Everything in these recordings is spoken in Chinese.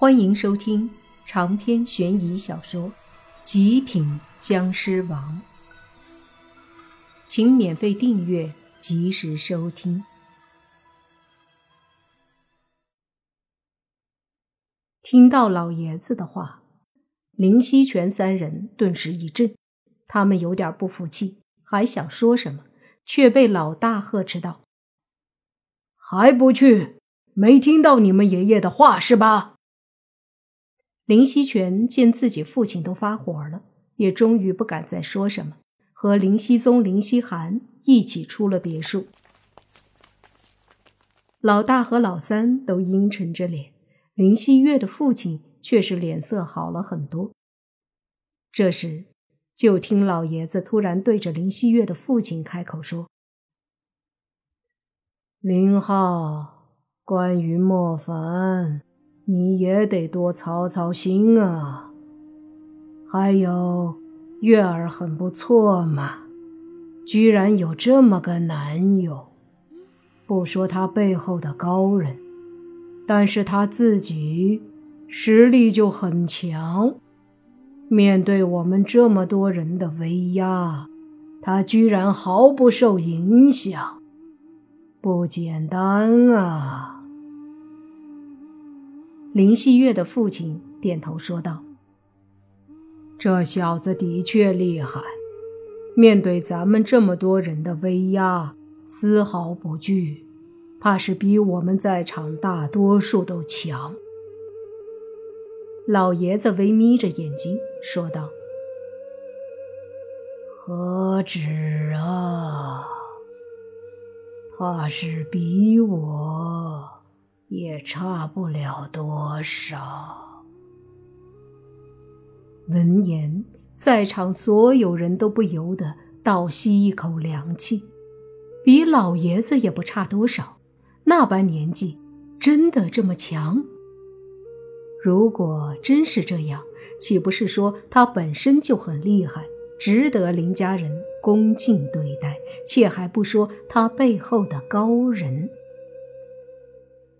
欢迎收听长篇悬疑小说《极品僵尸王》，请免费订阅，及时收听。听到老爷子的话，林希全三人顿时一震，他们有点不服气，还想说什么，却被老大呵斥道：“还不去？没听到你们爷爷的话是吧？”林希全见自己父亲都发火了，也终于不敢再说什么，和林希宗、林希涵一起出了别墅。老大和老三都阴沉着脸，林希月的父亲却是脸色好了很多。这时，就听老爷子突然对着林希月的父亲开口说：“林浩，关于莫凡。”也得多操操心啊！还有，月儿很不错嘛，居然有这么个男友。不说他背后的高人，但是他自己实力就很强。面对我们这么多人的威压，他居然毫不受影响，不简单啊！林希月的父亲点头说道：“这小子的确厉害，面对咱们这么多人的威压，丝毫不惧，怕是比我们在场大多数都强。”老爷子微眯着眼睛说道：“何止啊，怕是比我……”也差不了多少。闻言，在场所有人都不由得倒吸一口凉气。比老爷子也不差多少，那般年纪，真的这么强？如果真是这样，岂不是说他本身就很厉害，值得林家人恭敬对待？且还不说他背后的高人。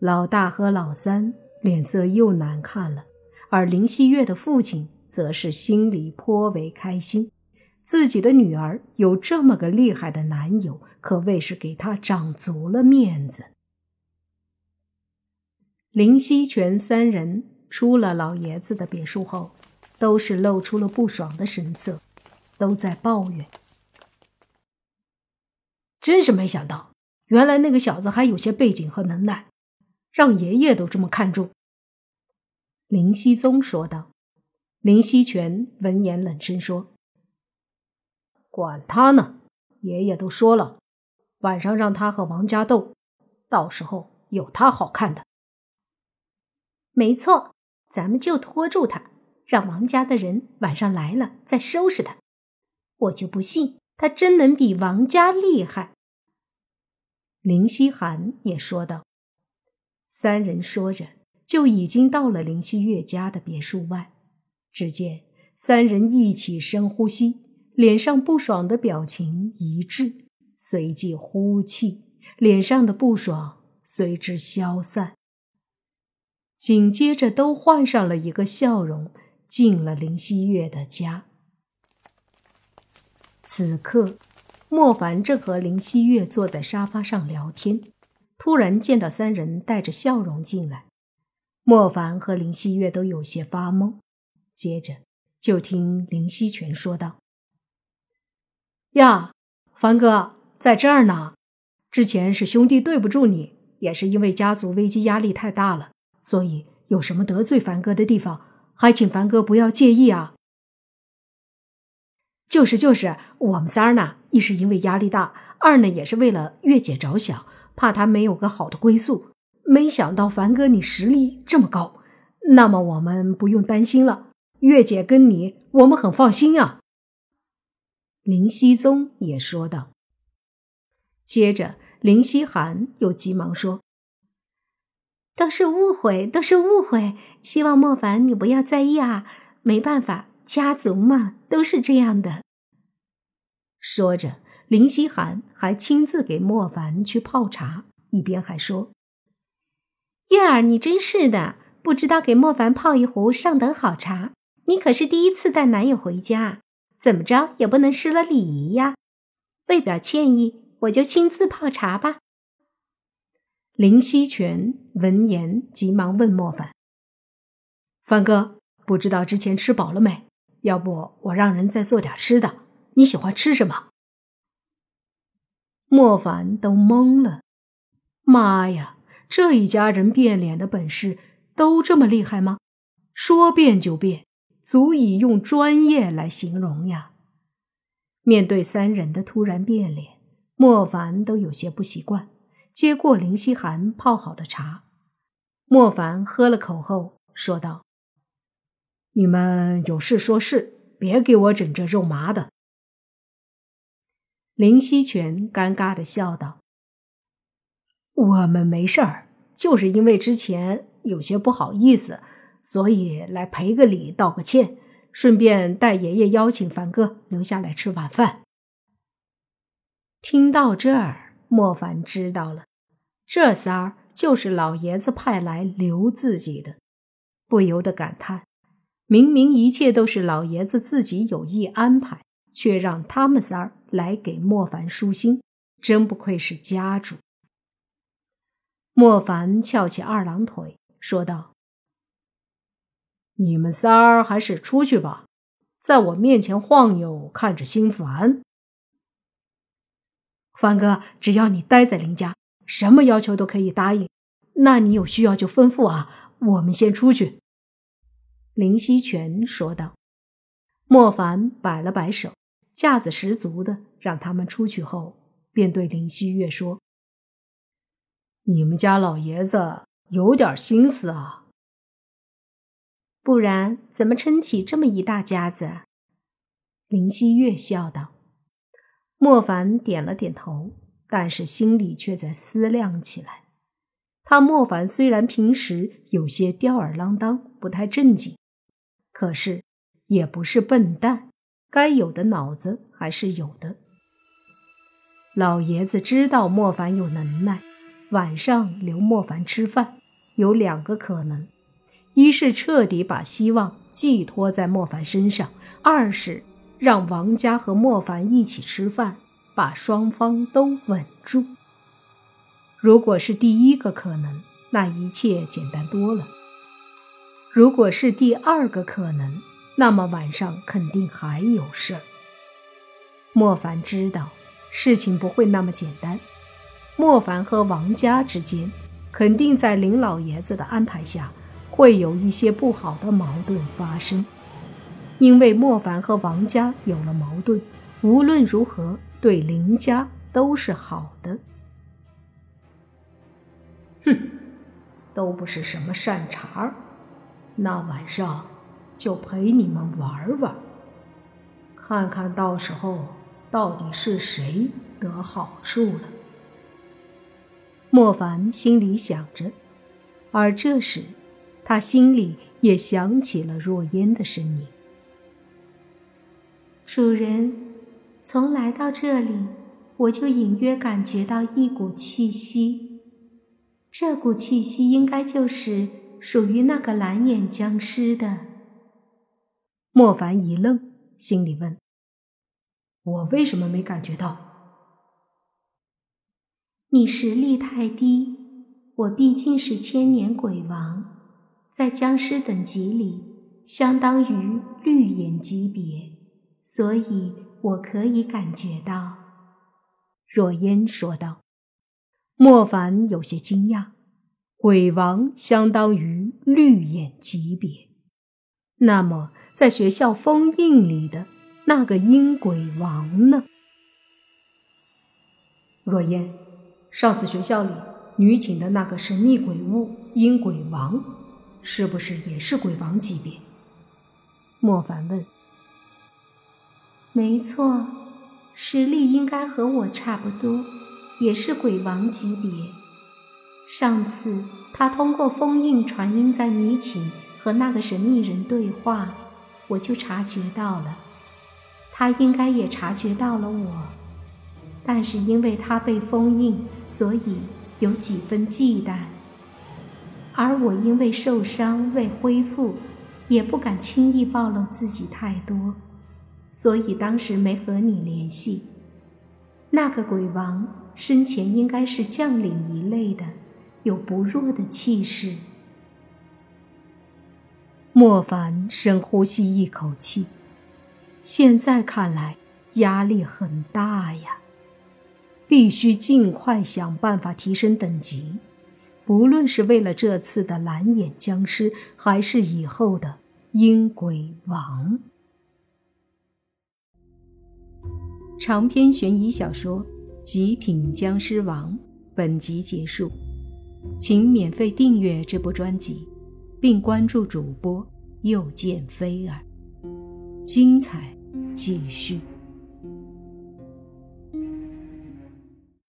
老大和老三脸色又难看了，而林希月的父亲则是心里颇为开心，自己的女儿有这么个厉害的男友，可谓是给他长足了面子。林希全三人出了老爷子的别墅后，都是露出了不爽的神色，都在抱怨：“真是没想到，原来那个小子还有些背景和能耐。”让爷爷都这么看重，林熙宗说道。林熙全闻言冷声说：“管他呢，爷爷都说了，晚上让他和王家斗，到时候有他好看的。”没错，咱们就拖住他，让王家的人晚上来了再收拾他。我就不信他真能比王家厉害。林希涵也说道。三人说着，就已经到了林希月家的别墅外。只见三人一起深呼吸，脸上不爽的表情一致，随即呼气，脸上的不爽随之消散。紧接着，都换上了一个笑容，进了林希月的家。此刻，莫凡正和林希月坐在沙发上聊天。突然见到三人带着笑容进来，莫凡和林希月都有些发懵。接着就听林希全说道：“呀，凡哥在这儿呢。之前是兄弟对不住你，也是因为家族危机压力太大了，所以有什么得罪凡哥的地方，还请凡哥不要介意啊。”“就是就是，我们仨儿呢，一是因为压力大，二呢也是为了月姐着想。”怕他没有个好的归宿，没想到凡哥你实力这么高，那么我们不用担心了。月姐跟你，我们很放心啊。林熙宗也说道。接着，林希涵又急忙说：“都是误会，都是误会，希望莫凡你不要在意啊。没办法，家族嘛，都是这样的。”说着。林希涵还亲自给莫凡去泡茶，一边还说：“月儿，你真是的，不知道给莫凡泡一壶上等好茶。你可是第一次带男友回家，怎么着也不能失了礼仪呀！为表歉意，我就亲自泡茶吧。林希全闻言，急忙问莫凡：“凡哥，不知道之前吃饱了没？要不我让人再做点吃的？你喜欢吃什么？”莫凡都懵了，妈呀，这一家人变脸的本事都这么厉害吗？说变就变，足以用专业来形容呀！面对三人的突然变脸，莫凡都有些不习惯。接过林希寒泡好的茶，莫凡喝了口后说道：“你们有事说事，别给我整这肉麻的。”林希全尴尬的笑道：“我们没事儿，就是因为之前有些不好意思，所以来赔个礼，道个歉，顺便带爷爷邀请凡哥留下来吃晚饭。”听到这儿，莫凡知道了。这仨儿就是老爷子派来留自己的，不由得感叹：明明一切都是老爷子自己有意安排，却让他们仨儿来给莫凡舒心，真不愧是家主。莫凡翘起二郎腿，说道：“你们仨儿还是出去吧，在我面前晃悠，看着心烦。凡哥，只要你待在林家。”什么要求都可以答应，那你有需要就吩咐啊！我们先出去。”林希全说道。莫凡摆了摆手，架子十足的让他们出去后，便对林希月说：“你们家老爷子有点心思啊，不然怎么撑起这么一大家子？”林希月笑道。莫凡点了点头。但是心里却在思量起来。他莫凡虽然平时有些吊儿郎当、不太正经，可是也不是笨蛋，该有的脑子还是有的。老爷子知道莫凡有能耐，晚上留莫凡吃饭有两个可能：一是彻底把希望寄托在莫凡身上；二是让王家和莫凡一起吃饭。把双方都稳住。如果是第一个可能，那一切简单多了；如果是第二个可能，那么晚上肯定还有事儿。莫凡知道事情不会那么简单，莫凡和王家之间肯定在林老爷子的安排下会有一些不好的矛盾发生，因为莫凡和王家有了矛盾，无论如何。对林家都是好的，哼，都不是什么善茬儿。那晚上就陪你们玩玩，看看到时候到底是谁得好处了。莫凡心里想着，而这时他心里也想起了若烟的身影：“主人。”从来到这里，我就隐约感觉到一股气息，这股气息应该就是属于那个蓝眼僵尸的。莫凡一愣，心里问：“我为什么没感觉到？”你实力太低，我毕竟是千年鬼王，在僵尸等级里相当于绿眼级别，所以。我可以感觉到，若烟说道。莫凡有些惊讶，鬼王相当于绿眼级别，那么在学校封印里的那个阴鬼王呢？若烟，上次学校里女寝的那个神秘鬼物阴鬼王，是不是也是鬼王级别？莫凡问。没错，实力应该和我差不多，也是鬼王级别。上次他通过封印传音在女寝和那个神秘人对话，我就察觉到了。他应该也察觉到了我，但是因为他被封印，所以有几分忌惮。而我因为受伤未恢复，也不敢轻易暴露自己太多，所以当时没和你联系。那个鬼王生前应该是将领一类的，有不弱的气势。莫凡深呼吸一口气，现在看来压力很大呀，必须尽快想办法提升等级，不论是为了这次的蓝眼僵尸，还是以后的阴鬼王。长篇悬疑小说《极品僵尸王》本集结束，请免费订阅这部专辑，并关注主播又见菲儿，精彩继续。